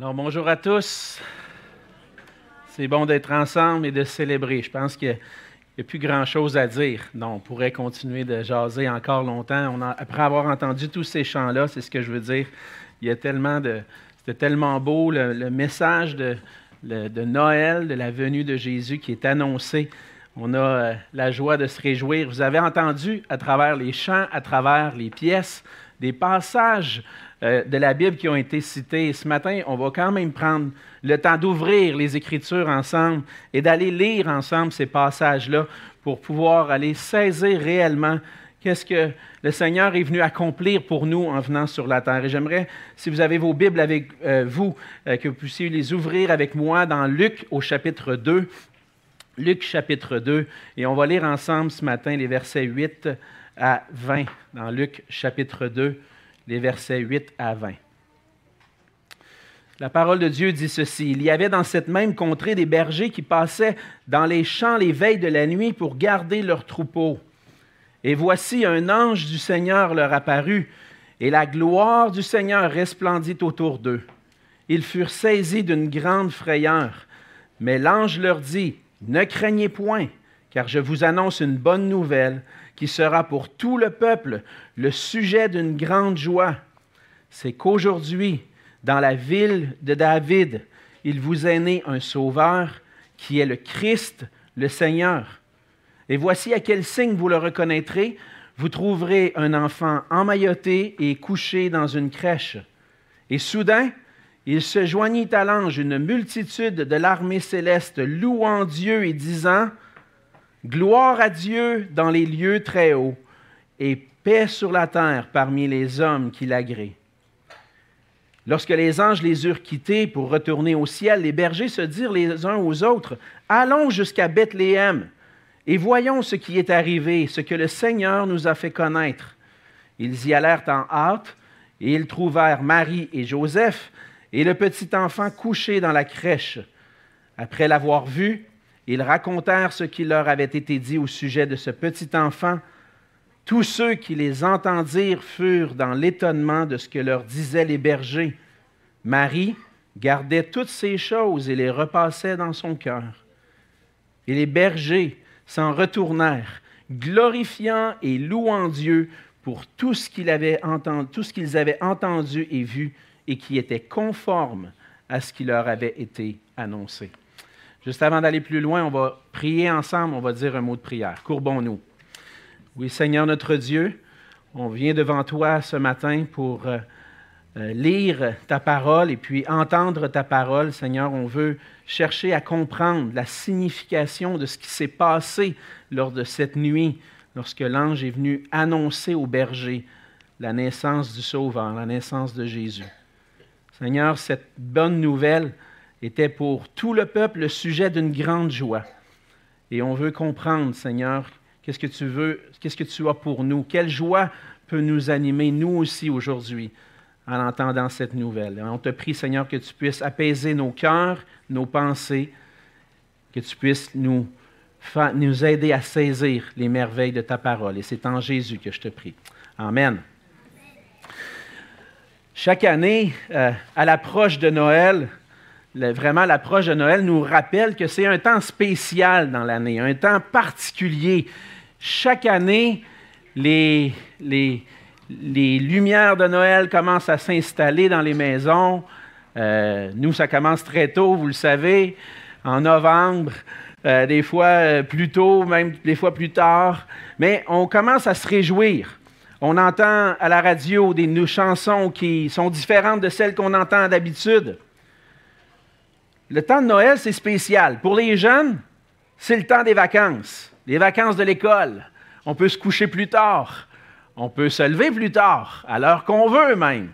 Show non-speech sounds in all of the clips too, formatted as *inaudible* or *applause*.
Alors bonjour à tous. C'est bon d'être ensemble et de célébrer. Je pense qu'il n'y a, plus grand-chose à dire. Non, on pourrait continuer de jaser encore longtemps. après avoir entendu tous ces chants-là, c'est ce que je veux dire. Il y a tellement de... C'était tellement beau, le, message de, Noël, de la venue de Jésus qui est annoncé. On a euh, la joie de se réjouir. Vous avez entendu à travers les chants, à travers les pièces, des passages euh, de la Bible qui ont été cités. Ce matin, on va quand même prendre le temps d'ouvrir les Écritures ensemble et d'aller lire ensemble ces passages-là pour pouvoir aller saisir réellement qu'est-ce que le Seigneur est venu accomplir pour nous en venant sur la terre. Et j'aimerais, si vous avez vos Bibles avec euh, vous, euh, que vous puissiez les ouvrir avec moi dans Luc au chapitre 2. Luc chapitre 2, et on va lire ensemble ce matin les versets 8 à 20 dans Luc chapitre 2 les versets 8 à 20. La parole de Dieu dit ceci. Il y avait dans cette même contrée des bergers qui passaient dans les champs les veilles de la nuit pour garder leurs troupeaux. Et voici un ange du Seigneur leur apparut, et la gloire du Seigneur resplendit autour d'eux. Ils furent saisis d'une grande frayeur. Mais l'ange leur dit, Ne craignez point, car je vous annonce une bonne nouvelle qui sera pour tout le peuple le sujet d'une grande joie. C'est qu'aujourd'hui, dans la ville de David, il vous est né un sauveur qui est le Christ, le Seigneur. Et voici à quel signe vous le reconnaîtrez. Vous trouverez un enfant emmailloté et couché dans une crèche. Et soudain, il se joignit à l'ange une multitude de l'armée céleste, louant Dieu et disant, Gloire à Dieu dans les lieux très hauts et paix sur la terre parmi les hommes qui l'agréent. Lorsque les anges les eurent quittés pour retourner au ciel, les bergers se dirent les uns aux autres, Allons jusqu'à Bethléem et voyons ce qui est arrivé, ce que le Seigneur nous a fait connaître. Ils y allèrent en hâte et ils trouvèrent Marie et Joseph et le petit enfant couché dans la crèche. Après l'avoir vu, ils racontèrent ce qui leur avait été dit au sujet de ce petit enfant. Tous ceux qui les entendirent furent dans l'étonnement de ce que leur disaient les bergers. Marie gardait toutes ces choses et les repassait dans son cœur. Et les bergers s'en retournèrent, glorifiant et louant Dieu pour tout ce qu'ils avaient avaient entendu et vu et qui était conforme à ce qui leur avait été annoncé. Juste avant d'aller plus loin, on va prier ensemble, on va dire un mot de prière. Courbons-nous. Oui, Seigneur notre Dieu, on vient devant toi ce matin pour euh, euh, lire ta parole et puis entendre ta parole. Seigneur, on veut chercher à comprendre la signification de ce qui s'est passé lors de cette nuit, lorsque l'ange est venu annoncer au berger la naissance du Sauveur, la naissance de Jésus. Seigneur, cette bonne nouvelle, était pour tout le peuple le sujet d'une grande joie. Et on veut comprendre, Seigneur, qu'est-ce que tu veux, qu'est-ce que tu as pour nous, quelle joie peut nous animer, nous aussi, aujourd'hui, en entendant cette nouvelle? on te prie, Seigneur, que tu puisses apaiser nos cœurs, nos pensées, que tu puisses nous, nous aider à saisir les merveilles de ta parole. Et c'est en Jésus que je te prie. Amen. Chaque année, euh, à l'approche de Noël, vraiment l'approche de Noël nous rappelle que c'est un temps spécial dans l'année, un temps particulier. Chaque année, les, les, les lumières de Noël commencent à s'installer dans les maisons. Euh, nous, ça commence très tôt, vous le savez, en novembre, euh, des fois euh, plus tôt, même des fois plus tard. Mais on commence à se réjouir. On entend à la radio des chansons qui sont différentes de celles qu'on entend d'habitude. Le temps de Noël, c'est spécial. Pour les jeunes, c'est le temps des vacances, les vacances de l'école. On peut se coucher plus tard. On peut se lever plus tard, à l'heure qu'on veut même.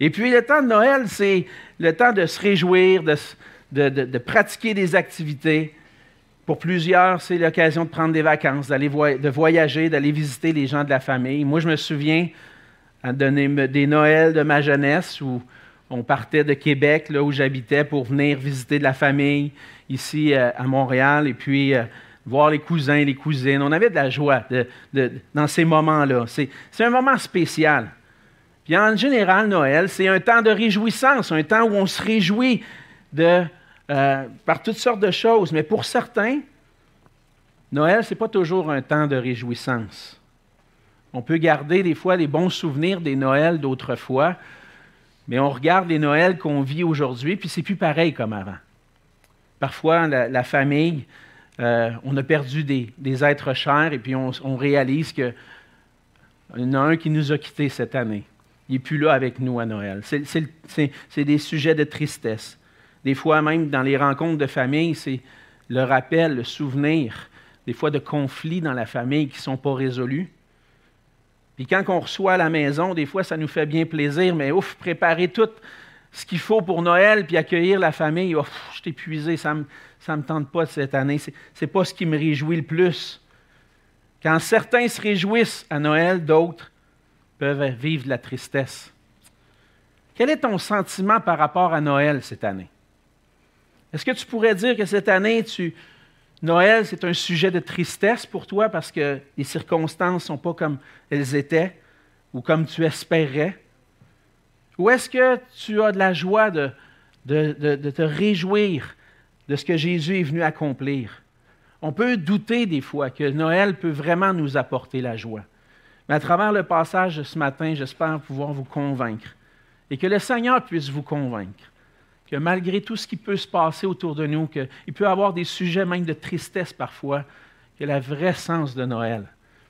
Et puis le temps de Noël, c'est le temps de se réjouir, de, pratiquer des activités. Pour plusieurs, c'est l'occasion de prendre des vacances, d'aller de voyager, d'aller visiter les gens de la famille. Moi, je me souviens de des Noëls de ma jeunesse où on partait de Québec, là où j'habitais, pour venir visiter de la famille ici euh, à Montréal et puis euh, voir les cousins, les cousines. On avait de la joie dans ces moments-là. C'est un moment spécial. Puis en général, Noël, c'est un temps de réjouissance, un temps où on se réjouit euh, par toutes sortes de choses. Mais pour certains, Noël, ce n'est pas toujours un temps de réjouissance. On peut garder des fois les bons souvenirs des Noëls d'autrefois, mais on regarde les Noëls qu'on vit aujourd'hui, puis c'est plus pareil comme avant. Parfois, la, famille, euh, on a perdu des, êtres chers, et puis on, réalise qu'il y en a un qui nous a quittés cette année. Il n'est plus là avec nous à Noël. C'est des sujets de tristesse. Des fois, même dans les rencontres de famille, c'est le rappel, le souvenir, des fois de conflits dans la famille qui ne sont pas résolus. Puis quand on reçoit à la maison, des fois, ça nous fait bien plaisir, mais ouf, préparer tout ce qu'il faut pour Noël, puis accueillir la famille, ouf, je suis épuisé, ça ne me, me tente pas cette année. Ce n'est pas ce qui me réjouit le plus. Quand certains se réjouissent à Noël, d'autres peuvent vivre de la tristesse. Quel est ton sentiment par rapport à Noël cette année? Est-ce que tu pourrais dire que cette année, tu, Noël, c'est un sujet de tristesse pour toi parce que les circonstances ne sont pas comme elles étaient ou comme tu espérais? Ou est-ce que tu as de la joie de, te réjouir de ce que Jésus est venu accomplir? On peut douter des fois que Noël peut vraiment nous apporter la joie. Mais à travers le passage de ce matin, j'espère pouvoir vous convaincre et que le Seigneur puisse vous convaincre que malgré tout ce qui peut se passer autour de nous, qu'il peut y avoir des sujets même de tristesse parfois, que la vraie sens de Noël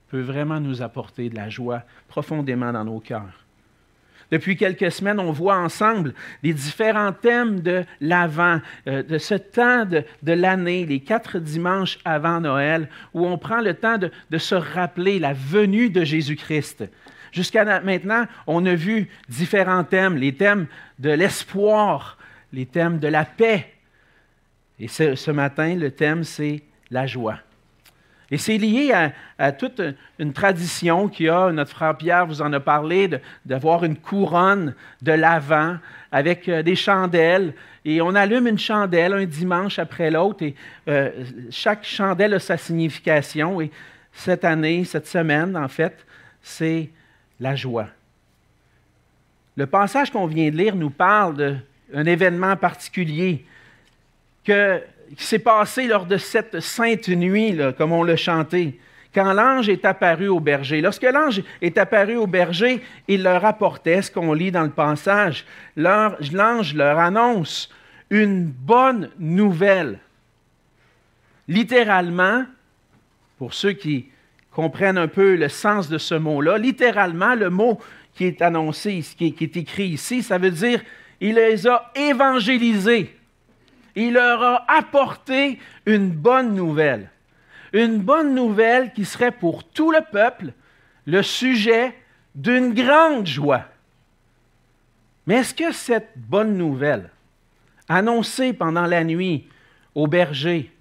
peut vraiment nous apporter de la joie profondément dans nos cœurs. Depuis quelques semaines, on voit ensemble les différents thèmes de l'Avent, euh, de ce temps de, l'année, les quatre dimanches avant Noël, où on prend le temps de, de se rappeler la venue de Jésus-Christ. Jusqu'à maintenant, on a vu différents thèmes, les thèmes de l'espoir, les thèmes de la paix. Et ce, matin, le thème, c'est la joie. Et c'est lié à, toute une tradition qui a, notre frère Pierre vous en a parlé, d'avoir une couronne de l'Avent avec euh, des chandelles. Et on allume une chandelle un dimanche après l'autre et euh, chaque chandelle a sa signification. Et cette année, cette semaine, en fait, c'est la joie. Le passage qu'on vient de lire nous parle de un événement particulier qui s'est passé lors de cette sainte nuit, comme on l'a chanté, quand l'ange est apparu au berger. Lorsque l'ange est apparu au berger, il leur apportait ce qu'on lit dans le passage. L'ange leur annonce une bonne nouvelle. Littéralement, pour ceux qui comprennent un peu le sens de ce mot-là, littéralement, le mot qui est annoncé, qui est écrit ici, ça veut dire il les a évangélisés. Il leur a apporté une bonne nouvelle. Une bonne nouvelle qui serait pour tout le peuple le sujet d'une grande joie. Mais est-ce que cette bonne nouvelle, annoncée pendant la nuit au berger,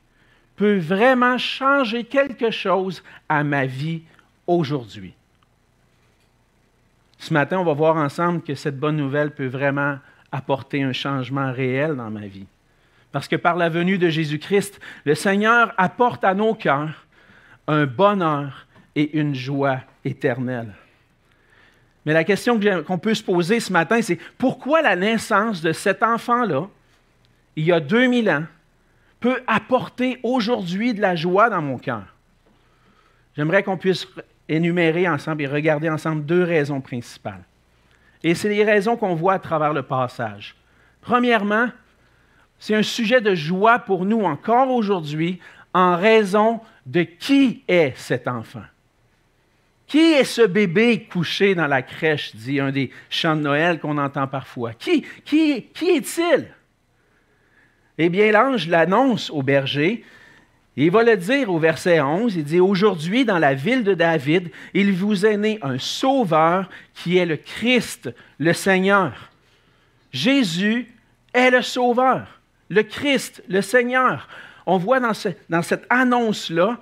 peut vraiment changer quelque chose à ma vie aujourd'hui? Ce matin, on va voir ensemble que cette bonne nouvelle peut vraiment apporter un changement réel dans ma vie. Parce que par la venue de Jésus-Christ, le Seigneur apporte à nos cœurs un bonheur et une joie éternelle. Mais la question qu'on peut se poser ce matin, c'est pourquoi la naissance de cet enfant-là, il y a 2000 ans, peut apporter aujourd'hui de la joie dans mon cœur? J'aimerais qu'on puisse énumérer ensemble et regarder ensemble deux raisons principales. Et c'est les raisons qu'on voit à travers le passage. Premièrement, c'est un sujet de joie pour nous encore aujourd'hui en raison de qui est cet enfant. Qui est ce bébé couché dans la crèche, dit un des chants de Noël qu'on entend parfois? Qui, qui, qui est-il? Eh bien, l'ange l'annonce au berger il va le dire au verset 11, il dit, Aujourd'hui, dans la ville de David, il vous est né un sauveur qui est le Christ, le Seigneur. Jésus est le sauveur, le Christ, le Seigneur. On voit dans, cette annonce-là,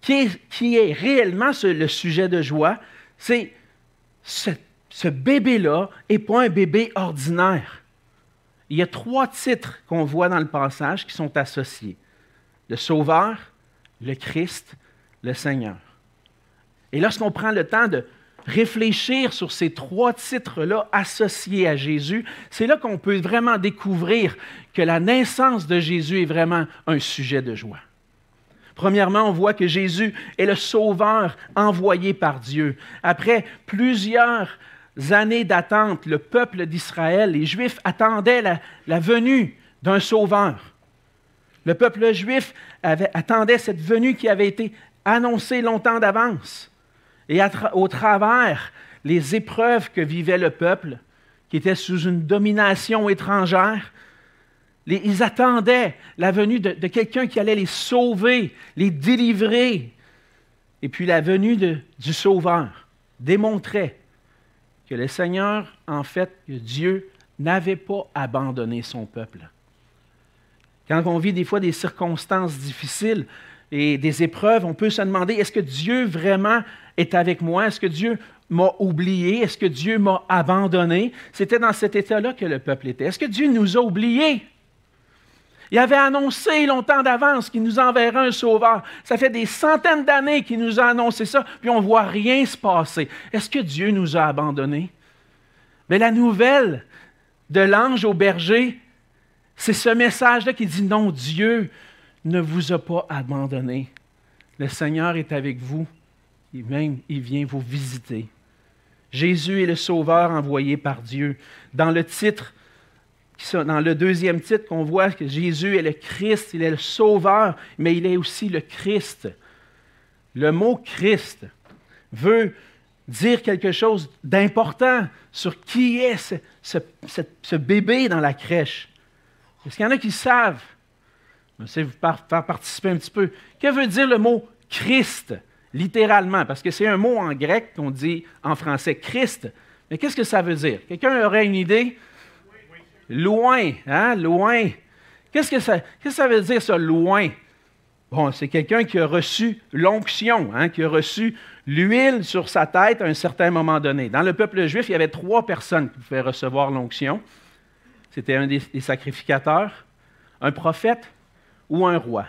qui est, réellement le sujet de joie, c'est ce, ce bébé-là n'est pas un bébé ordinaire. Il y a trois titres qu'on voit dans le passage qui sont associés le Sauveur, le Christ, le Seigneur. Et lorsqu'on prend le temps de, réfléchir sur ces trois titres-là associés à Jésus, c'est là qu'on peut vraiment découvrir que la naissance de Jésus est vraiment un sujet de joie. Premièrement, on voit que Jésus est le sauveur envoyé par Dieu. Après plusieurs années d'attente, le peuple d'Israël, les Juifs attendaient la, venue d'un sauveur. Le peuple juif attendait cette venue qui avait été annoncée longtemps d'avance. Et au travers les épreuves que vivait le peuple, qui était sous une domination étrangère, ils attendaient la venue de, quelqu'un qui allait les sauver, les délivrer. Et puis la venue du Sauveur démontrait que le Seigneur, en fait, que Dieu n'avait pas abandonné son peuple. Quand on vit des fois des circonstances difficiles et des épreuves, on peut se demander, est-ce que Dieu vraiment est avec moi? Est-ce que Dieu m'a oublié? Est-ce que Dieu m'a abandonné? C'était dans cet état-là que le peuple était. Est-ce que Dieu nous a oubliés? Il avait annoncé longtemps d'avance qu'il nous enverrait un sauveur. Ça fait des centaines d'années qu'il nous a annoncé ça, puis on ne voit rien se passer. Est-ce que Dieu nous a abandonnés? Mais la nouvelle de l'ange au berger, c'est ce message-là qui dit non, Dieu ne vous a pas abandonné. Le Seigneur est avec vous et même il vient vous visiter. Jésus est le sauveur envoyé par Dieu. Dans le titre dans le deuxième titre, qu'on voit que Jésus est le Christ, il est le Sauveur, mais il est aussi le Christ. Le mot Christ veut dire quelque chose d'important sur qui est ce, bébé dans la crèche. Est-ce qu'il y en a qui savent? Je vous faire participer un petit peu. Que veut dire le mot Christ, littéralement? Parce que c'est un mot en grec qu'on dit en français Christ. Mais qu'est-ce que ça veut dire? Quelqu'un aurait une idée? Loin, hein? Loin. Qu'est-ce que ça, que ça veut dire, ça, loin? Bon, c'est quelqu'un qui a reçu l'onction, hein, qui a reçu l'huile sur sa tête à un certain moment donné. Dans le peuple juif, il y avait trois personnes qui pouvaient recevoir l'onction. C'était un des, sacrificateurs, un prophète ou un roi.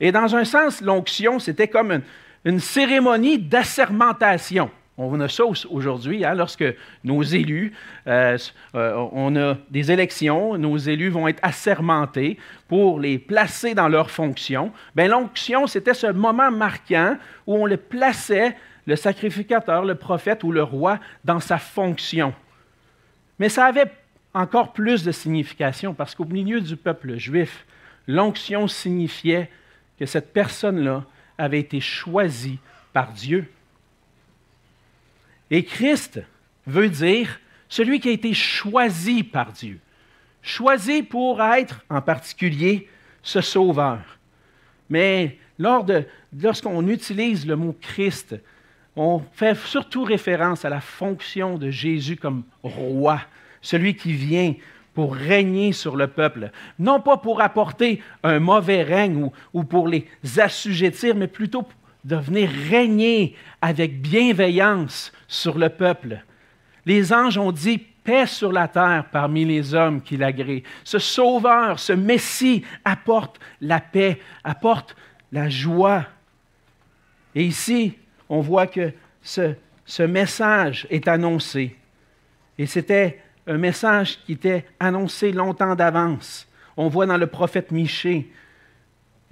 Et dans un sens, l'onction, c'était comme une cérémonie d'assermentation. On a ça aujourd'hui, hein, lorsque nos élus, euh, euh, on a des élections, nos élus vont être assermentés pour les placer dans leurs fonctions. Bien, l'onction, c'était ce moment marquant où on le plaçait, le sacrificateur, le prophète ou le roi, dans sa fonction. Mais ça avait encore plus de signification parce qu'au milieu du peuple juif, l'onction signifiait que cette personne-là avait été choisie par Dieu. Et Christ veut dire celui qui a été choisi par Dieu. Choisi pour être, en particulier, ce sauveur. Mais lorsqu'on utilise le mot Christ, on fait surtout référence à la fonction de Jésus comme roi, celui qui vient pour régner sur le peuple. Non pas pour apporter un mauvais règne ou, ou pour les assujettir, mais plutôt de venir régner avec bienveillance sur le peuple. Les anges ont dit paix sur la terre parmi les hommes qui l'agréent. Ce sauveur, ce Messie apporte la paix, apporte la joie. Et ici, on voit que ce, ce message est annoncé. Et c'était un message qui était annoncé longtemps d'avance. On voit dans le prophète Michée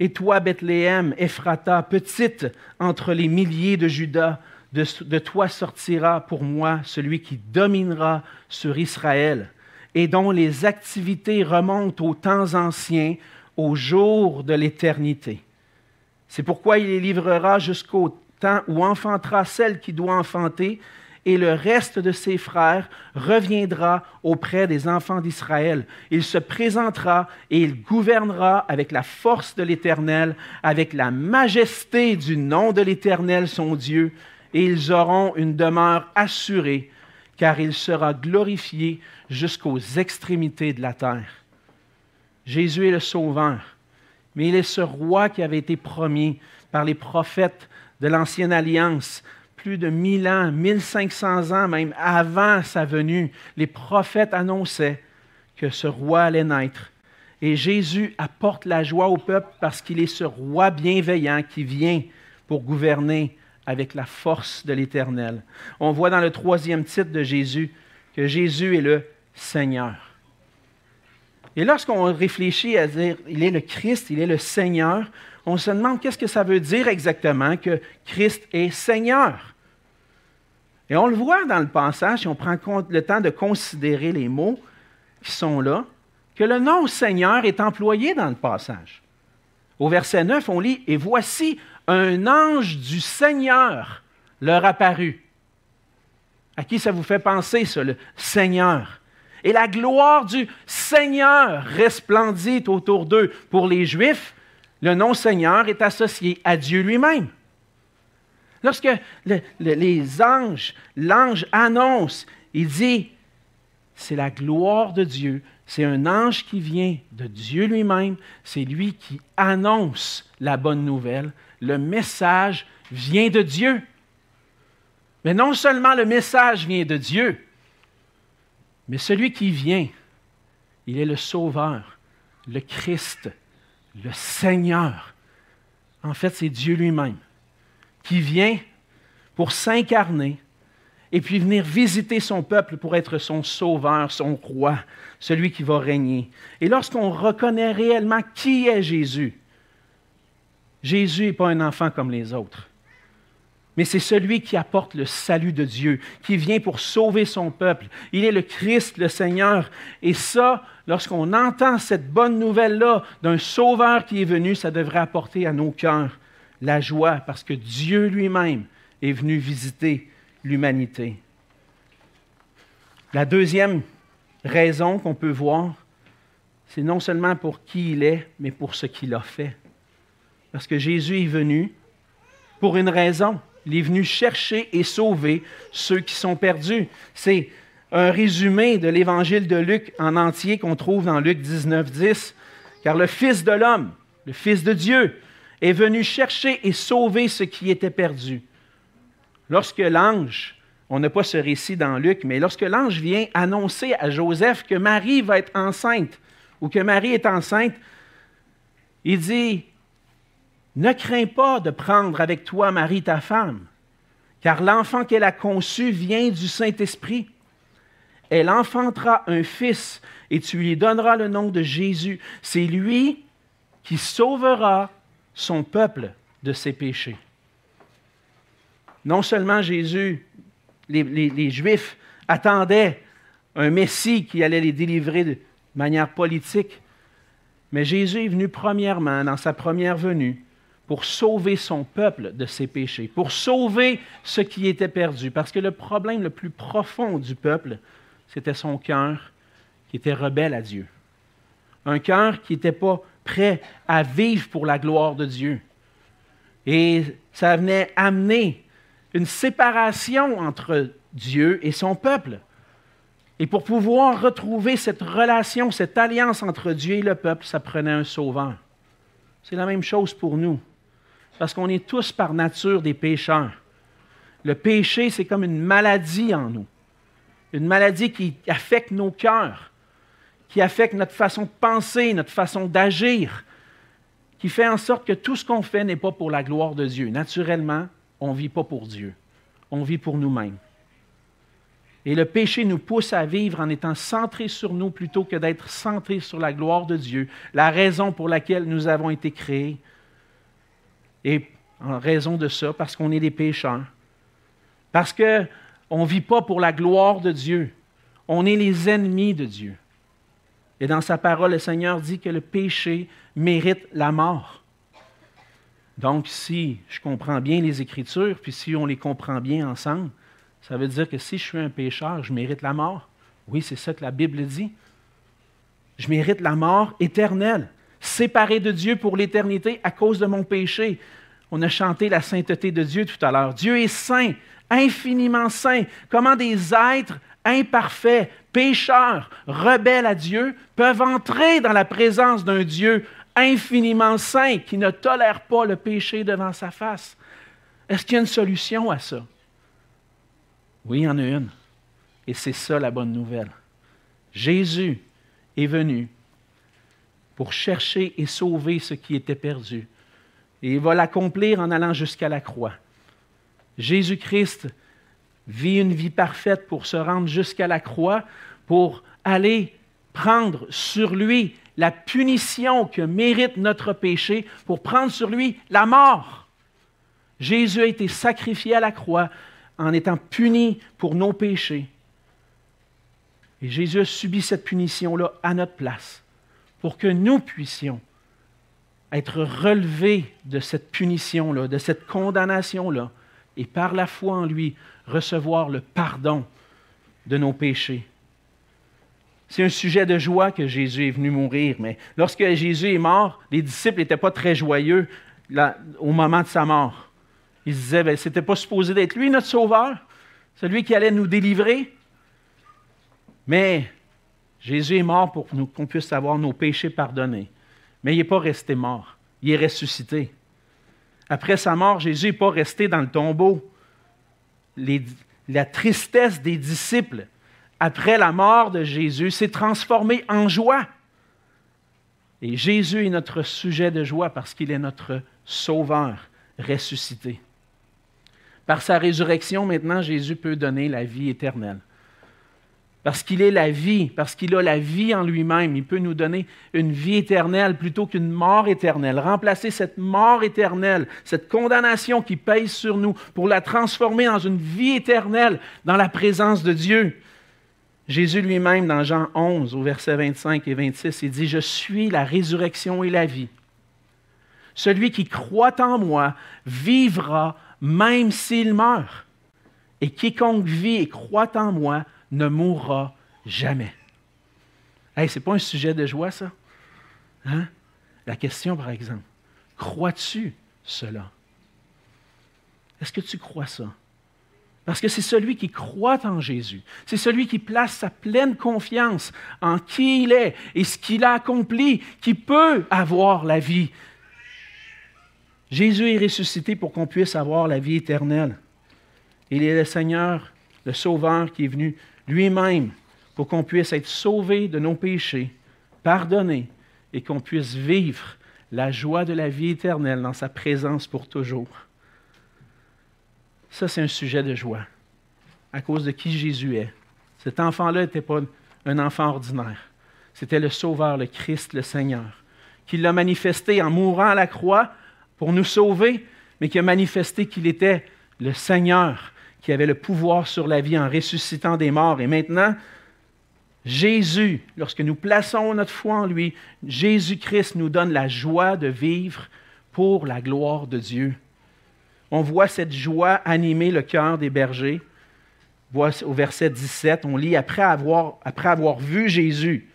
et toi, Bethléem, Ephrata, petite entre les milliers de Judas, de, toi sortira pour moi celui qui dominera sur Israël et dont les activités remontent aux temps anciens, au jour de l'éternité. C'est pourquoi il les livrera jusqu'au temps où enfantera celle qui doit enfanter, et le reste de ses frères reviendra auprès des enfants d'Israël. Il se présentera et il gouvernera avec la force de l'Éternel, avec la majesté du nom de l'Éternel, son Dieu, et ils auront une demeure assurée, car il sera glorifié jusqu'aux extrémités de la terre. Jésus est le Sauveur, mais il est ce roi qui avait été promis par les prophètes de l'Ancienne Alliance plus de 1000 ans, 1500 ans même avant sa venue, les prophètes annonçaient que ce roi allait naître. Et Jésus apporte la joie au peuple parce qu'il est ce roi bienveillant qui vient pour gouverner avec la force de l'Éternel. On voit dans le troisième titre de Jésus que Jésus est le Seigneur. Et lorsqu'on réfléchit à dire il est le Christ, il est le Seigneur, on se demande qu'est-ce que ça veut dire exactement que Christ est Seigneur. Et on le voit dans le passage, si on prend le temps de considérer les mots qui sont là, que le nom Seigneur est employé dans le passage. Au verset 9, on lit, Et voici un ange du Seigneur leur apparut. À qui ça vous fait penser, ça, le Seigneur? Et la gloire du Seigneur resplendit autour d'eux. Pour les Juifs, le nom Seigneur est associé à Dieu lui-même. Lorsque les anges, l'ange annonce, il dit, c'est la gloire de Dieu, c'est un ange qui vient de Dieu lui-même, c'est lui qui annonce la bonne nouvelle. Le message vient de Dieu. Mais non seulement le message vient de Dieu, mais celui qui vient, il est le Sauveur, le Christ, le Seigneur. En fait, c'est Dieu lui-même qui vient pour s'incarner et puis venir visiter son peuple pour être son sauveur, son roi, celui qui va régner. Et lorsqu'on reconnaît réellement qui est Jésus, Jésus n'est pas un enfant comme les autres, mais c'est celui qui apporte le salut de Dieu, qui vient pour sauver son peuple. Il est le Christ, le Seigneur. Et ça, lorsqu'on entend cette bonne nouvelle-là d'un sauveur qui est venu, ça devrait apporter à nos cœurs la joie parce que Dieu lui-même est venu visiter l'humanité. La deuxième raison qu'on peut voir, c'est non seulement pour qui il est, mais pour ce qu'il a fait. Parce que Jésus est venu pour une raison. Il est venu chercher et sauver ceux qui sont perdus. C'est un résumé de l'évangile de Luc en entier qu'on trouve dans Luc 19, 10. Car le Fils de l'homme, le Fils de Dieu, est venu chercher et sauver ce qui était perdu. Lorsque l'ange, on n'a pas ce récit dans Luc, mais lorsque l'ange vient annoncer à Joseph que Marie va être enceinte ou que Marie est enceinte, il dit, ne crains pas de prendre avec toi Marie ta femme, car l'enfant qu'elle a conçu vient du Saint-Esprit. Elle enfantera un fils et tu lui donneras le nom de Jésus. C'est lui qui sauvera son peuple de ses péchés. Non seulement Jésus, les, Juifs attendaient un Messie qui allait les délivrer de manière politique, mais Jésus est venu premièrement, dans sa première venue, pour sauver son peuple de ses péchés, pour sauver ce qui était perdu. Parce que le problème le plus profond du peuple, c'était son cœur qui était rebelle à Dieu. Un cœur qui n'était pas prêt à vivre pour la gloire de Dieu. Et ça venait amener une séparation entre Dieu et son peuple. Et pour pouvoir retrouver cette relation, cette alliance entre Dieu et le peuple, ça prenait un sauveur. C'est la même chose pour nous, parce qu'on est tous par nature des pécheurs. Le péché, c'est comme une maladie en nous, une maladie qui affecte nos cœurs qui affecte notre façon de penser, notre façon d'agir, qui fait en sorte que tout ce qu'on fait n'est pas pour la gloire de Dieu. Naturellement, on ne vit pas pour Dieu, on vit pour nous-mêmes. Et le péché nous pousse à vivre en étant centrés sur nous plutôt que d'être centrés sur la gloire de Dieu, la raison pour laquelle nous avons été créés. Et en raison de ça, parce qu'on est des pécheurs, parce qu'on ne vit pas pour la gloire de Dieu, on est les ennemis de Dieu. Et dans sa parole, le Seigneur dit que le péché mérite la mort. Donc, si je comprends bien les Écritures, puis si on les comprend bien ensemble, ça veut dire que si je suis un pécheur, je mérite la mort. Oui, c'est ça que la Bible dit. Je mérite la mort éternelle, séparé de Dieu pour l'éternité à cause de mon péché. On a chanté la sainteté de Dieu tout à l'heure. Dieu est saint, infiniment saint. Comment des êtres imparfaits, pécheurs, rebelles à Dieu, peuvent entrer dans la présence d'un Dieu infiniment saint qui ne tolère pas le péché devant sa face? Est-ce qu'il y a une solution à ça? Oui, il y en a une. Et c'est ça la bonne nouvelle. Jésus est venu pour chercher et sauver ce qui était perdu. Et il va l'accomplir en allant jusqu'à la croix. Jésus-Christ vit une vie parfaite pour se rendre jusqu'à la croix, pour aller prendre sur lui la punition que mérite notre péché, pour prendre sur lui la mort. Jésus a été sacrifié à la croix en étant puni pour nos péchés. Et Jésus a subi cette punition-là à notre place pour que nous puissions être relevés de cette punition-là, de cette condamnation-là, et par la foi en lui, recevoir le pardon de nos péchés. C'est un sujet de joie que Jésus est venu mourir, mais lorsque Jésus est mort, les disciples n'étaient pas très joyeux au moment de sa mort. Ils se disaient, ben, c'était pas supposé d'être lui notre sauveur, celui qui allait nous délivrer. Mais Jésus est mort pour qu'on puisse avoir nos péchés pardonnés. Mais il n'est pas resté mort, il est ressuscité. Après sa mort, Jésus n'est pas resté dans le tombeau. la tristesse des disciples après la mort de Jésus s'est transformée en joie. Et Jésus est notre sujet de joie parce qu'il est notre sauveur ressuscité. Par sa résurrection, maintenant, Jésus peut donner la vie éternelle. Parce qu'il est la vie, parce qu'il a la vie en lui-même, il peut nous donner une vie éternelle plutôt qu'une mort éternelle. Remplacer cette mort éternelle, cette condamnation qui pèse sur nous, pour la transformer dans une vie éternelle dans la présence de Dieu. Jésus lui-même, dans Jean 11, au verset 25 et 26, il dit, Je suis la résurrection et la vie. Celui qui croit en moi vivra même s'il meurt. Et quiconque vit et croit en moi ne mourra jamais. Hey, ce n'est pas un sujet de joie, ça? Hein? La question, par exemple, crois-tu cela? Est-ce que tu crois ça? Parce que c'est celui qui croit en Jésus, c'est celui qui place sa pleine confiance en qui il est et ce qu'il a accompli, qui peut avoir la vie. Jésus est ressuscité pour qu'on puisse avoir la vie éternelle. Il est le Seigneur, le Sauveur qui est venu lui-même pour qu'on puisse être sauvé de nos péchés, pardonné et qu'on puisse vivre la joie de la vie éternelle dans sa présence pour toujours. Ça, c'est un sujet de joie à cause de qui Jésus est. Cet enfant-là n'était pas un enfant ordinaire. C'était le Sauveur, le Christ, le Seigneur, qui l'a manifesté en mourant à la croix pour nous sauver, mais qui a manifesté qu'il était le Seigneur, qui avait le pouvoir sur la vie en ressuscitant des morts. Et maintenant, Jésus, lorsque nous plaçons notre foi en lui, Jésus-Christ nous donne la joie de vivre pour la gloire de Dieu. On voit cette joie animer le cœur des bergers. Au verset 17, on lit après avoir, vu Jésus.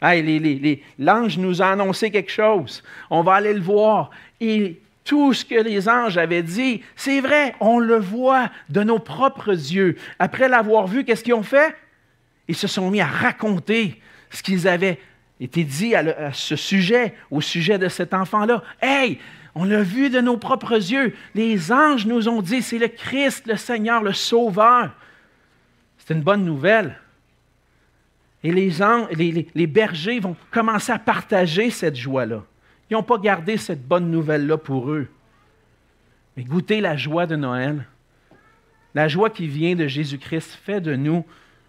L'ange nous a annoncé quelque chose. On va aller le voir. Et tout ce que les anges avaient dit, c'est vrai, on le voit de nos propres yeux. Après l'avoir vu, qu'est-ce qu'ils ont fait? Ils se sont mis à raconter ce qu'ils avaient été dit à, ce sujet, au sujet de cet enfant-là. Hey, on l'a vu de nos propres yeux. Les anges nous ont dit, c'est le Christ, le Seigneur, le Sauveur. C'est une bonne nouvelle. Et les, bergers vont commencer à partager cette joie-là. Ils n'ont pas gardé cette bonne nouvelle-là pour eux. Mais goûtez la joie de Noël. La joie qui vient de Jésus-Christ fait de nous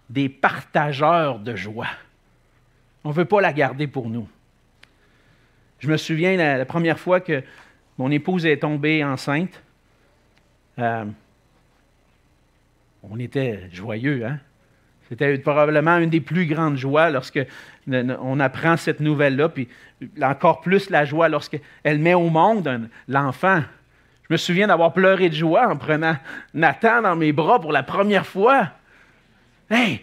des partageurs de joie. On ne veut pas la garder pour nous. Je me souviens la, première fois que mon épouse est tombée enceinte. Euh, on était joyeux, hein? C'était probablement une des plus grandes joies lorsque on apprend cette nouvelle-là, puis encore plus la joie lorsqu'elle met au monde l'enfant. Je me souviens d'avoir pleuré de joie en prenant Nathan dans mes bras pour la première fois. Hey,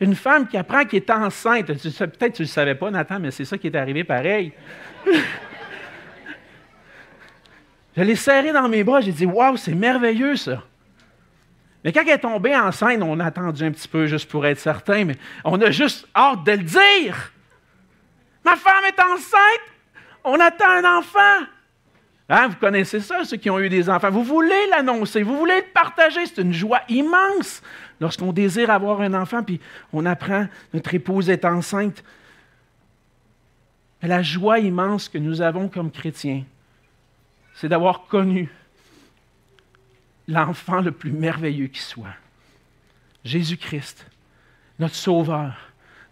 une femme qui apprend qu'elle est enceinte. Peut-être que tu ne le savais pas, Nathan, mais c'est ça qui est arrivé pareil. *laughs* Je l'ai serré dans mes bras, j'ai dit Waouh, c'est merveilleux ça. Mais quand elle est tombée enceinte, on a attendu un petit peu juste pour être certain, mais on a juste hâte de le dire. Ma femme est enceinte, on attend un enfant. Hein, vous connaissez ça, ceux qui ont eu des enfants. Vous voulez l'annoncer, vous voulez le partager. C'est une joie immense lorsqu'on désire avoir un enfant, puis on apprend notre épouse est enceinte. Mais la joie immense que nous avons comme chrétiens, c'est d'avoir connu l'enfant le plus merveilleux qui soit. Jésus-Christ, notre Sauveur,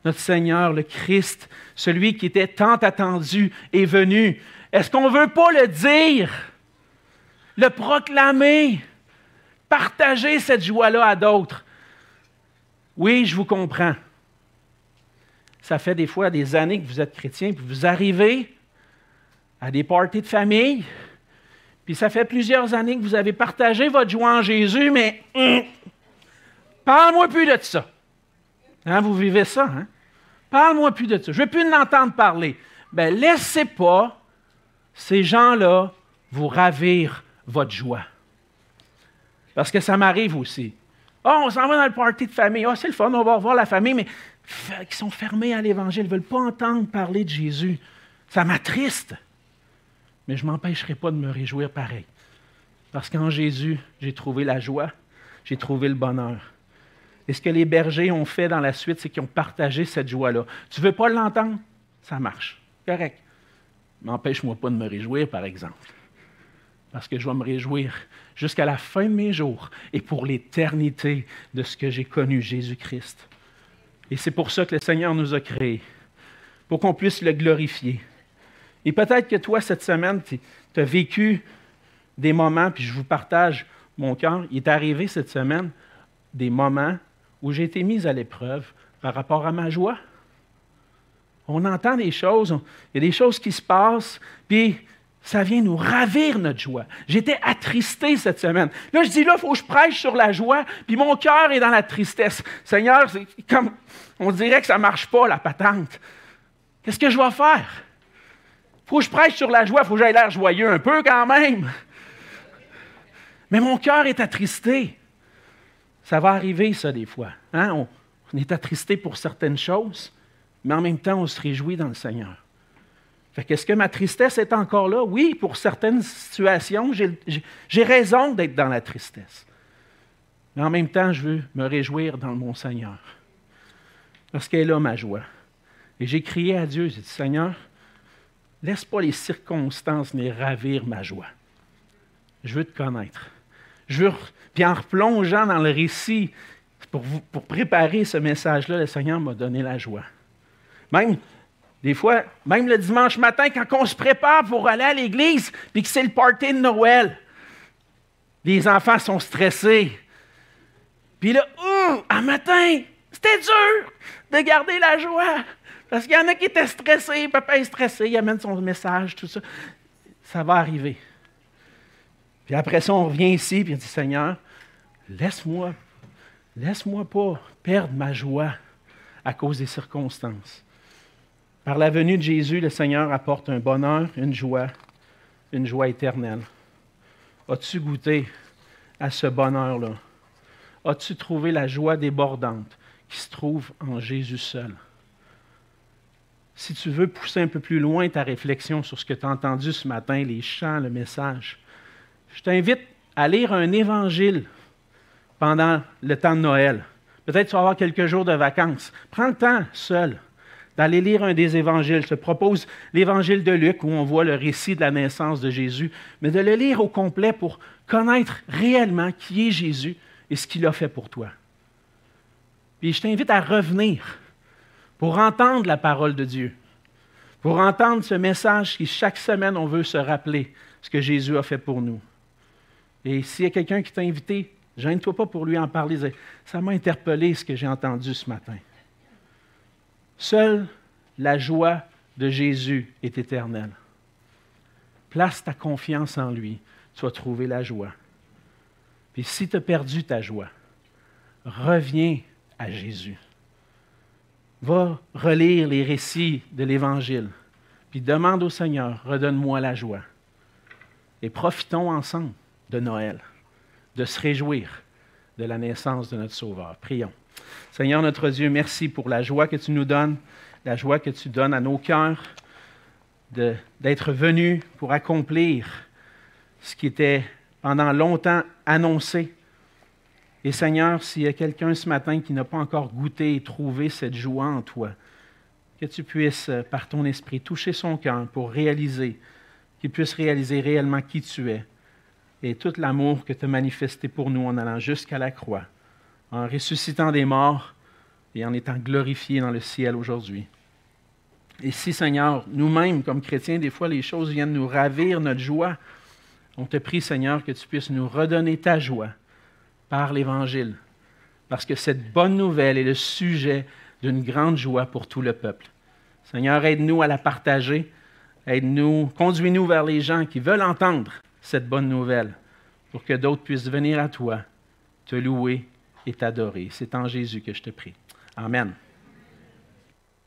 notre Seigneur, le Christ, celui qui était tant attendu, est venu. Est-ce qu'on ne veut pas le dire, le proclamer, partager cette joie-là à d'autres? Oui, je vous comprends. Ça fait des fois des années que vous êtes chrétien, puis vous arrivez à des parties de famille, puis ça fait plusieurs années que vous avez partagé votre joie en Jésus, mais hum, parle-moi plus de ça. Hein, vous vivez ça, hein? Parle-moi plus de ça. Je ne veux plus l'entendre parler. Bien, laissez pas ces gens-là vous ravir votre joie. Parce que ça m'arrive aussi. Oh, on s'en va dans le party de famille. Oh, c'est le fun, on va revoir la famille, mais qui sont fermés à l'Évangile, ne veulent pas entendre parler de Jésus. Ça m'attriste. Mais je ne m'empêcherai pas de me réjouir pareil. Parce qu'en Jésus, j'ai trouvé la joie, j'ai trouvé le bonheur. Et ce que les bergers ont fait dans la suite, c'est qu'ils ont partagé cette joie-là. Tu ne veux pas l'entendre? Ça marche. Correct. M'empêche-moi pas de me réjouir, par exemple. Parce que je vais me réjouir jusqu'à la fin de mes jours et pour l'éternité de ce que j'ai connu, Jésus-Christ. Et c'est pour ça que le Seigneur nous a créés, pour qu'on puisse le glorifier. Et peut-être que toi, cette semaine, tu as vécu des moments, puis je vous partage mon cœur. Il est arrivé cette semaine des moments où j'ai été mise à l'épreuve par rapport à ma joie. On entend des choses, il y a des choses qui se passent, puis ça vient nous ravir notre joie. J'étais attristé cette semaine. Là, je dis, là, il faut que je prêche sur la joie, puis mon cœur est dans la tristesse. Seigneur, comme, on dirait que ça ne marche pas, la patente. Qu'est-ce que je vais faire? Faut que je prêche sur la joie, faut que j'aille l'air joyeux un peu quand même. Mais mon cœur est attristé. Ça va arriver, ça, des fois. Hein? On, est attristé pour certaines choses, mais en même temps, on se réjouit dans le Seigneur. Fait qu'est-ce que ma tristesse est encore là? Oui, pour certaines situations, j'ai raison d'être dans la tristesse. Mais en même temps, je veux me réjouir dans mon Seigneur. Parce qu'elle là ma joie. Et j'ai crié à Dieu, j'ai dit, Seigneur, laisse pas les circonstances les ravir ma joie. Je veux te connaître. Je veux, puis en replongeant dans le récit, pour, pour préparer ce message-là, le Seigneur m'a donné la joie. Même des fois, même le dimanche matin, quand on se prépare pour aller à l'église, puis que c'est le party de Noël, les enfants sont stressés. Puis là, un matin, c'était dur de garder la joie. Parce qu'il y en a qui étaient stressés, papa est stressé, il amène son message, tout ça. Ça va arriver. Puis après ça, on revient ici, puis on dit Seigneur, laisse-moi, laisse-moi pas perdre ma joie à cause des circonstances. Par la venue de Jésus, le Seigneur apporte un bonheur, une joie, une joie éternelle. As-tu goûté à ce bonheur-là? As-tu trouvé la joie débordante qui se trouve en Jésus seul? Si tu veux pousser un peu plus loin ta réflexion sur ce que tu as entendu ce matin, les chants, le message, je t'invite à lire un évangile pendant le temps de Noël. Peut-être tu vas avoir quelques jours de vacances. Prends le temps seul d'aller lire un des évangiles. Je te propose l'évangile de Luc où on voit le récit de la naissance de Jésus, mais de le lire au complet pour connaître réellement qui est Jésus et ce qu'il a fait pour toi. Puis je t'invite à revenir pour entendre la parole de Dieu, pour entendre ce message qui chaque semaine on veut se rappeler ce que Jésus a fait pour nous. Et s'il y a quelqu'un qui t'a invité, gêne-toi pas pour lui en parler. Ça m'a interpellé ce que j'ai entendu ce matin. Seule la joie de Jésus est éternelle. Place ta confiance en lui, tu vas trouver la joie. Puis si tu as perdu ta joie, reviens à Jésus. Va relire les récits de l'Évangile, puis demande au Seigneur, redonne-moi la joie. Et profitons ensemble de Noël, de se réjouir de la naissance de notre Sauveur. Prions. Seigneur notre Dieu, merci pour la joie que tu nous donnes, la joie que tu donnes à nos cœurs d'être venus pour accomplir ce qui était pendant longtemps annoncé. Et Seigneur, s'il y a quelqu'un ce matin qui n'a pas encore goûté et trouvé cette joie en toi, que tu puisses, par ton esprit, toucher son cœur pour réaliser, qu'il puisse réaliser réellement qui tu es et tout l'amour que tu as manifesté pour nous en allant jusqu'à la croix, en ressuscitant des morts et en étant glorifié dans le ciel aujourd'hui. Et si, Seigneur, nous-mêmes, comme chrétiens, des fois, les choses viennent nous ravir notre joie, on te prie, Seigneur, que tu puisses nous redonner ta joie par l'Évangile, parce que cette bonne nouvelle est le sujet d'une grande joie pour tout le peuple. Seigneur, aide-nous à la partager, aide-nous, conduis-nous vers les gens qui veulent entendre cette bonne nouvelle, pour que d'autres puissent venir à toi, te louer et t'adorer. C'est en Jésus que je te prie. Amen.